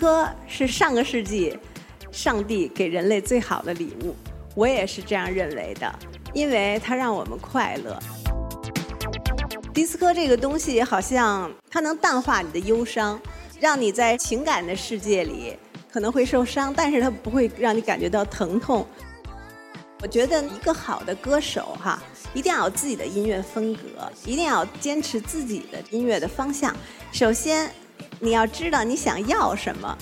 歌是上个世纪上帝给人类最好的礼物，我也是这样认为的，因为它让我们快乐。迪斯科这个东西好像它能淡化你的忧伤，让你在情感的世界里可能会受伤，但是它不会让你感觉到疼痛。我觉得一个好的歌手哈，一定要有自己的音乐风格，一定要坚持自己的音乐的方向。首先，你要知道你想要什么。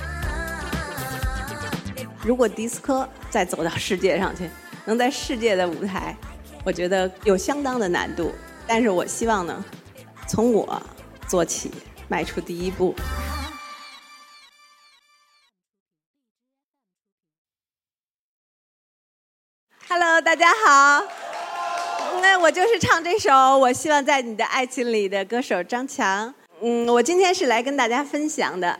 如果迪斯科再走到世界上去，能在世界的舞台，我觉得有相当的难度。但是我希望呢，从我做起，迈出第一步。Hello，大家好。那我就是唱这首《我希望在你的爱情里》的歌手张强。嗯，我今天是来跟大家分享的，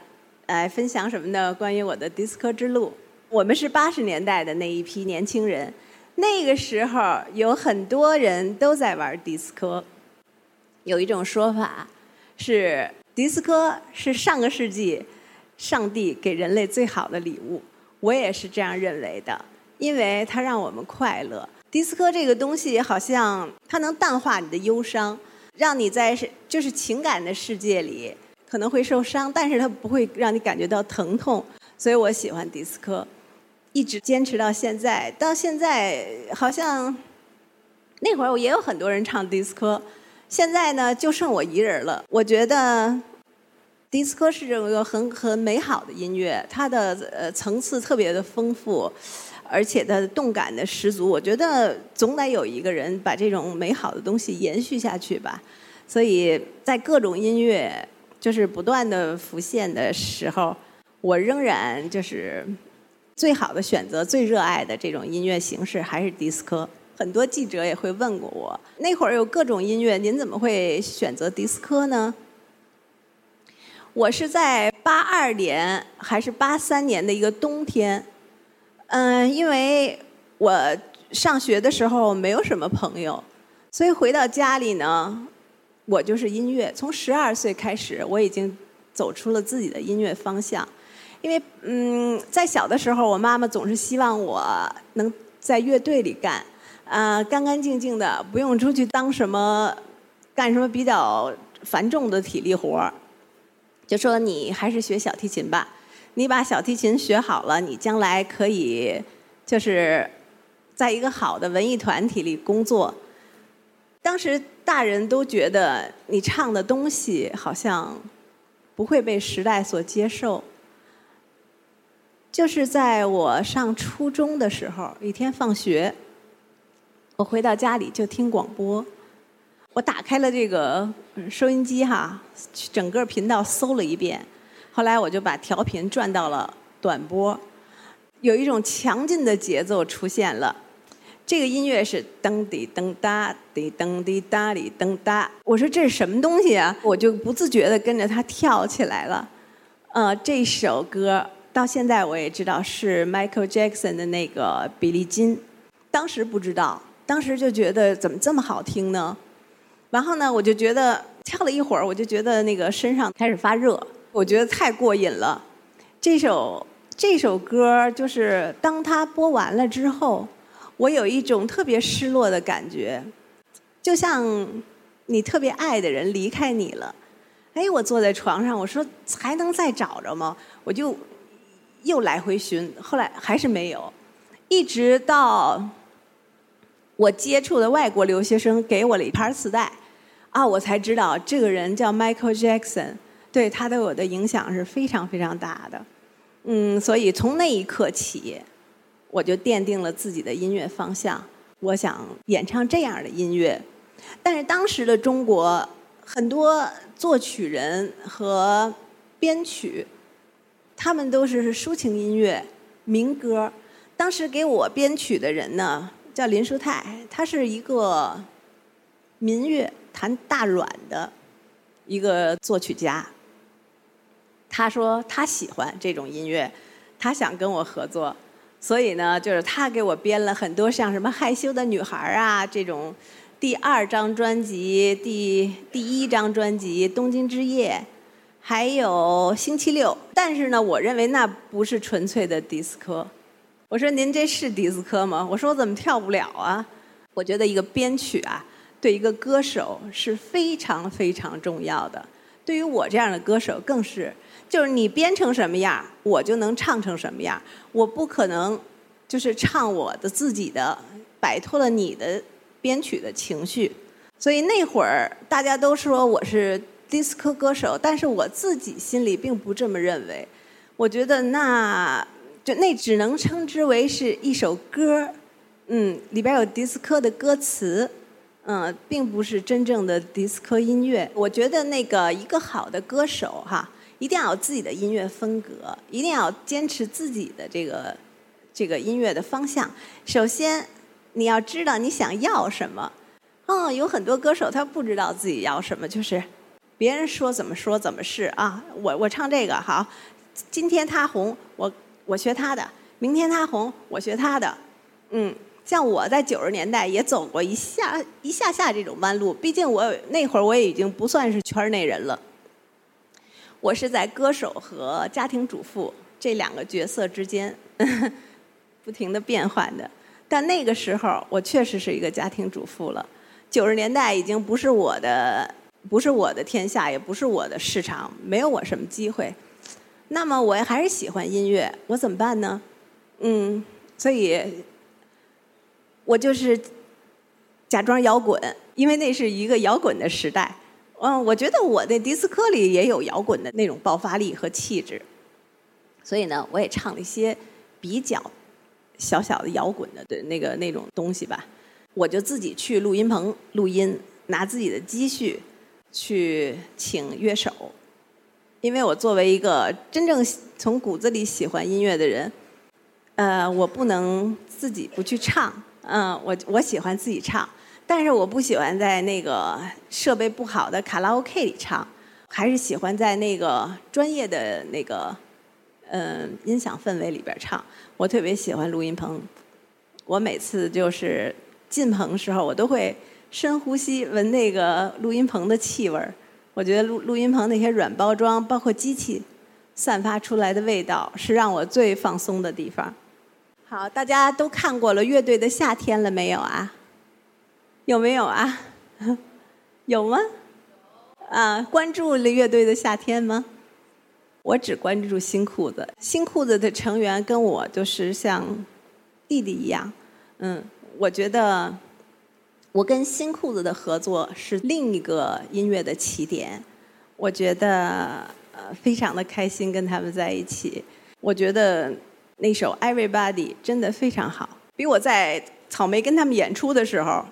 呃，分享什么呢？关于我的迪斯科之路。我们是八十年代的那一批年轻人，那个时候有很多人都在玩迪斯科。有一种说法是，迪斯科是上个世纪上帝给人类最好的礼物。我也是这样认为的。因为它让我们快乐。迪斯科这个东西好像它能淡化你的忧伤，让你在就是情感的世界里可能会受伤，但是它不会让你感觉到疼痛。所以我喜欢迪斯科，一直坚持到现在。到现在好像那会儿我也有很多人唱迪斯科，现在呢就剩我一人了。我觉得迪斯科是一个很很美好的音乐，它的呃层次特别的丰富。而且它的动感的十足，我觉得总得有一个人把这种美好的东西延续下去吧。所以在各种音乐就是不断的浮现的时候，我仍然就是最好的选择、最热爱的这种音乐形式还是迪斯科。很多记者也会问过我，那会儿有各种音乐，您怎么会选择迪斯科呢？我是在八二年还是八三年的一个冬天。嗯，因为我上学的时候没有什么朋友，所以回到家里呢，我就是音乐。从十二岁开始，我已经走出了自己的音乐方向。因为嗯，在小的时候，我妈妈总是希望我能在乐队里干，啊，干干净净的，不用出去当什么干什么比较繁重的体力活儿，就说你还是学小提琴吧。你把小提琴学好了，你将来可以就是在一个好的文艺团体里工作。当时大人都觉得你唱的东西好像不会被时代所接受。就是在我上初中的时候，一天放学，我回到家里就听广播，我打开了这个收音机哈，整个频道搜了一遍。后来我就把调频转到了短波，有一种强劲的节奏出现了。这个音乐是噔滴噔哒滴噔滴哒哩噔哒。我说这是什么东西啊？我就不自觉地跟着它跳起来了。呃，这首歌到现在我也知道是 Michael Jackson 的那个《比利金》，当时不知道，当时就觉得怎么这么好听呢？然后呢，我就觉得跳了一会儿，我就觉得那个身上开始发热。我觉得太过瘾了，这首这首歌就是当它播完了之后，我有一种特别失落的感觉，就像你特别爱的人离开你了。哎，我坐在床上，我说还能再找着吗？我就又来回寻，后来还是没有，一直到我接触的外国留学生给我了一盘磁带，啊，我才知道这个人叫 Michael Jackson。对他对我的影响是非常非常大的，嗯，所以从那一刻起，我就奠定了自己的音乐方向。我想演唱这样的音乐，但是当时的中国很多作曲人和编曲，他们都是抒情音乐、民歌。当时给我编曲的人呢，叫林淑泰，他是一个民乐弹大阮的一个作曲家。他说他喜欢这种音乐，他想跟我合作，所以呢，就是他给我编了很多像什么害羞的女孩啊这种，第二张专辑、第第一张专辑《东京之夜》，还有星期六。但是呢，我认为那不是纯粹的迪斯科。我说您这是迪斯科吗？我说我怎么跳不了啊？我觉得一个编曲啊，对一个歌手是非常非常重要的。对于我这样的歌手更是，就是你编成什么样，我就能唱成什么样。我不可能就是唱我的自己的，摆脱了你的编曲的情绪。所以那会儿大家都说我是迪斯科歌手，但是我自己心里并不这么认为。我觉得那就那只能称之为是一首歌，嗯，里边有迪斯科的歌词，嗯，并不是真正的迪斯科音乐。我觉得那个一个好的歌手哈，一定要有自己的音乐风格，一定要坚持自己的这个这个音乐的方向。首先你要知道你想要什么。嗯，有很多歌手他不知道自己要什么，就是别人说怎么说怎么是啊。我我唱这个好，今天他红，我我学他的；明天他红，我学他的。嗯，像我在九十年代也走过一下一下下这种弯路，毕竟我那会儿我也已经不算是圈内人了。我是在歌手和家庭主妇这两个角色之间 不停的变换的，但那个时候我确实是一个家庭主妇了。九十年代已经不是我的，不是我的天下，也不是我的市场，没有我什么机会。那么我还是喜欢音乐，我怎么办呢？嗯，所以，我就是假装摇滚，因为那是一个摇滚的时代。嗯，我觉得我的迪斯科里也有摇滚的那种爆发力和气质。所以呢，我也唱了一些比较小小的摇滚的的那个那种东西吧。我就自己去录音棚录音，拿自己的积蓄去请乐手，因为我作为一个真正从骨子里喜欢音乐的人，呃，我不能自己不去唱，嗯，我我喜欢自己唱，但是我不喜欢在那个设备不好的卡拉 OK 里唱，还是喜欢在那个专业的那个嗯音响氛围里边唱。我特别喜欢录音棚，我每次就是。进棚时候，我都会深呼吸，闻那个录音棚的气味儿。我觉得录录音棚那些软包装，包括机器散发出来的味道，是让我最放松的地方。好，大家都看过了《乐队的夏天》了没有啊？有没有啊？有吗？啊，关注了《乐队的夏天》吗？我只关注新裤子。新裤子的成员跟我就是像弟弟一样，嗯。我觉得我跟新裤子的合作是另一个音乐的起点。我觉得呃非常的开心跟他们在一起。我觉得那首《Everybody》真的非常好，比我在草莓跟他们演出的时候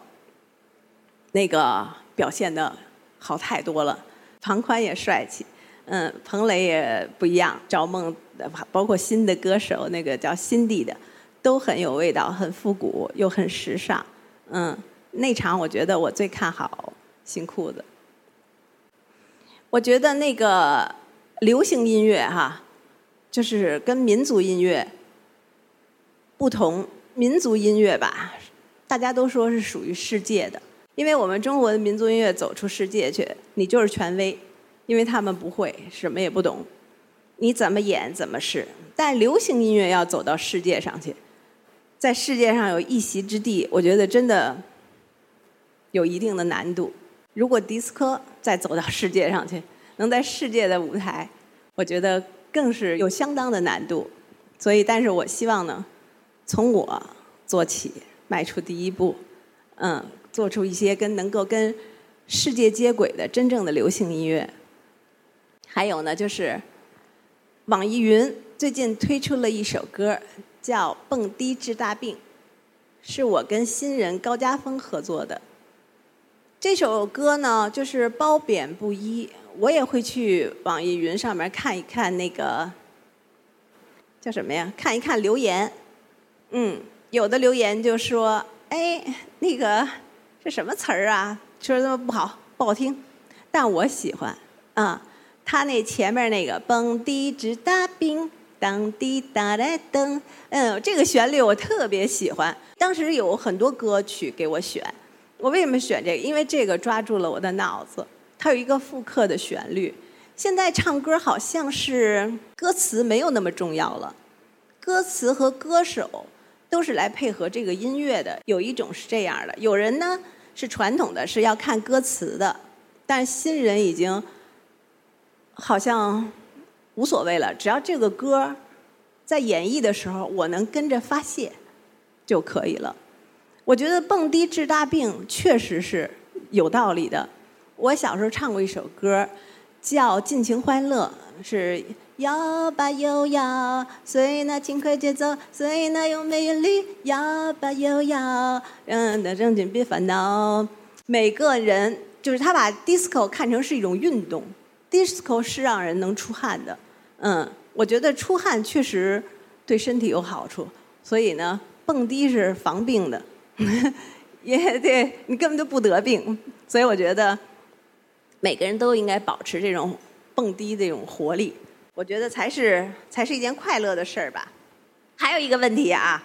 那个表现的好太多了。庞宽也帅气，嗯，彭磊也不一样，赵梦包括新的歌手那个叫辛迪的。都很有味道，很复古又很时尚。嗯，那场我觉得我最看好新裤子。我觉得那个流行音乐哈，就是跟民族音乐不同。民族音乐吧，大家都说是属于世界的，因为我们中国的民族音乐走出世界去，你就是权威，因为他们不会，什么也不懂，你怎么演怎么是。但流行音乐要走到世界上去。在世界上有一席之地，我觉得真的有一定的难度。如果迪斯科再走到世界上去，能在世界的舞台，我觉得更是有相当的难度。所以，但是我希望呢，从我做起，迈出第一步，嗯，做出一些跟能够跟世界接轨的真正的流行音乐。还有呢，就是网易云最近推出了一首歌。叫《蹦迪治大病》，是我跟新人高家峰合作的。这首歌呢，就是褒贬不一。我也会去网易云上面看一看那个叫什么呀？看一看留言。嗯，有的留言就说：“哎，那个这什么词儿啊？说的不好，不好听。”但我喜欢啊，他那前面那个“蹦迪治大冰”。当滴答来噔，嗯，这个旋律我特别喜欢。当时有很多歌曲给我选，我为什么选这个？因为这个抓住了我的脑子。它有一个复刻的旋律，现在唱歌好像是歌词没有那么重要了，歌词和歌手都是来配合这个音乐的。有一种是这样的，有人呢是传统的是要看歌词的，但新人已经好像无所谓了，只要这个歌在演绎的时候我能跟着发泄就可以了。我觉得蹦迪治大病确实是有道理的。我小时候唱过一首歌。叫尽情欢乐，是摇吧摇摇，随那轻快节奏，随那优美韵律，摇吧摇摇，嗯，那正经别烦恼。每个人就是他把 disco 看成是一种运动，disco 是让人能出汗的，嗯，我觉得出汗确实对身体有好处，所以呢，蹦迪是防病的，也对你根本就不得病，所以我觉得。每个人都应该保持这种蹦迪这种活力，我觉得才是才是一件快乐的事儿吧。还有一个问题啊，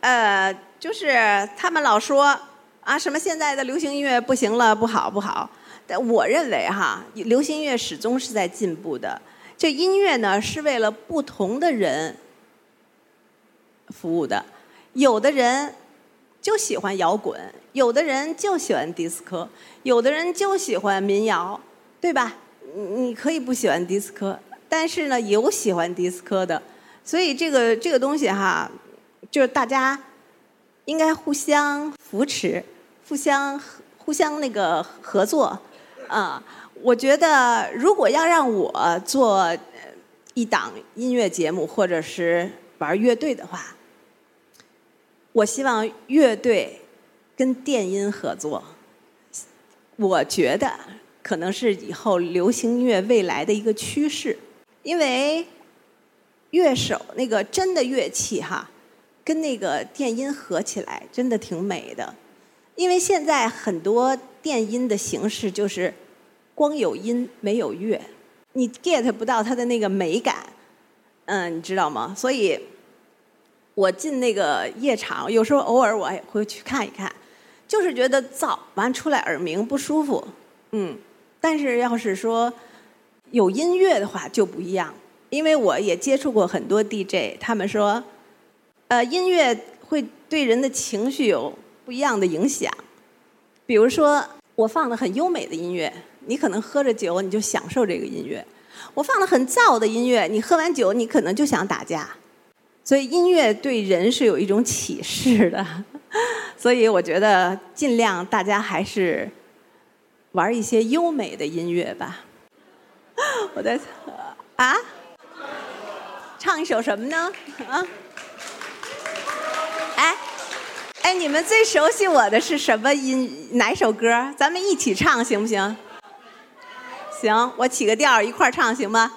呃，就是他们老说啊，什么现在的流行音乐不行了，不好不好。但我认为哈，流行音乐始终是在进步的。这音乐呢，是为了不同的人服务的。有的人就喜欢摇滚。有的人就喜欢迪斯科，有的人就喜欢民谣，对吧？你可以不喜欢迪斯科，但是呢，有喜欢迪斯科的，所以这个这个东西哈，就是大家应该互相扶持，互相互相那个合作啊。我觉得，如果要让我做一档音乐节目，或者是玩乐队的话，我希望乐队。跟电音合作，我觉得可能是以后流行音乐未来的一个趋势，因为乐手那个真的乐器哈，跟那个电音合起来真的挺美的。因为现在很多电音的形式就是光有音没有乐，你 get 不到它的那个美感，嗯，你知道吗？所以，我进那个夜场，有时候偶尔我也会去看一看。就是觉得燥，完出来耳鸣不舒服，嗯。但是要是说有音乐的话就不一样，因为我也接触过很多 DJ，他们说，呃，音乐会对人的情绪有不一样的影响。比如说，我放的很优美的音乐，你可能喝着酒你就享受这个音乐；我放的很燥的音乐，你喝完酒你可能就想打架。所以音乐对人是有一种启示的。所以我觉得尽量大家还是玩一些优美的音乐吧。我在啊，唱一首什么呢？啊？哎哎，你们最熟悉我的是什么音？哪首歌？咱们一起唱行不行？行，我起个调一块唱行吗？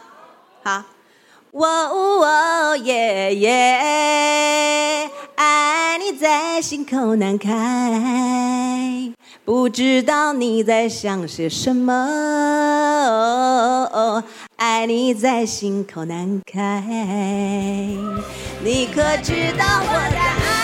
好。喔喔耶耶，爱你在心口难开，不知道你在想些什么。哦哦爱你在心口难开，你可知道我在爱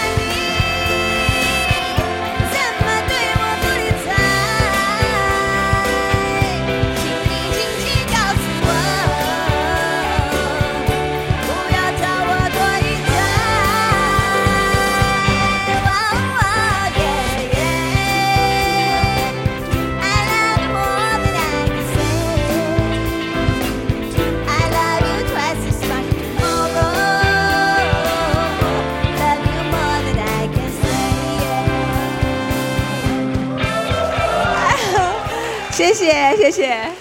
谢谢谢谢。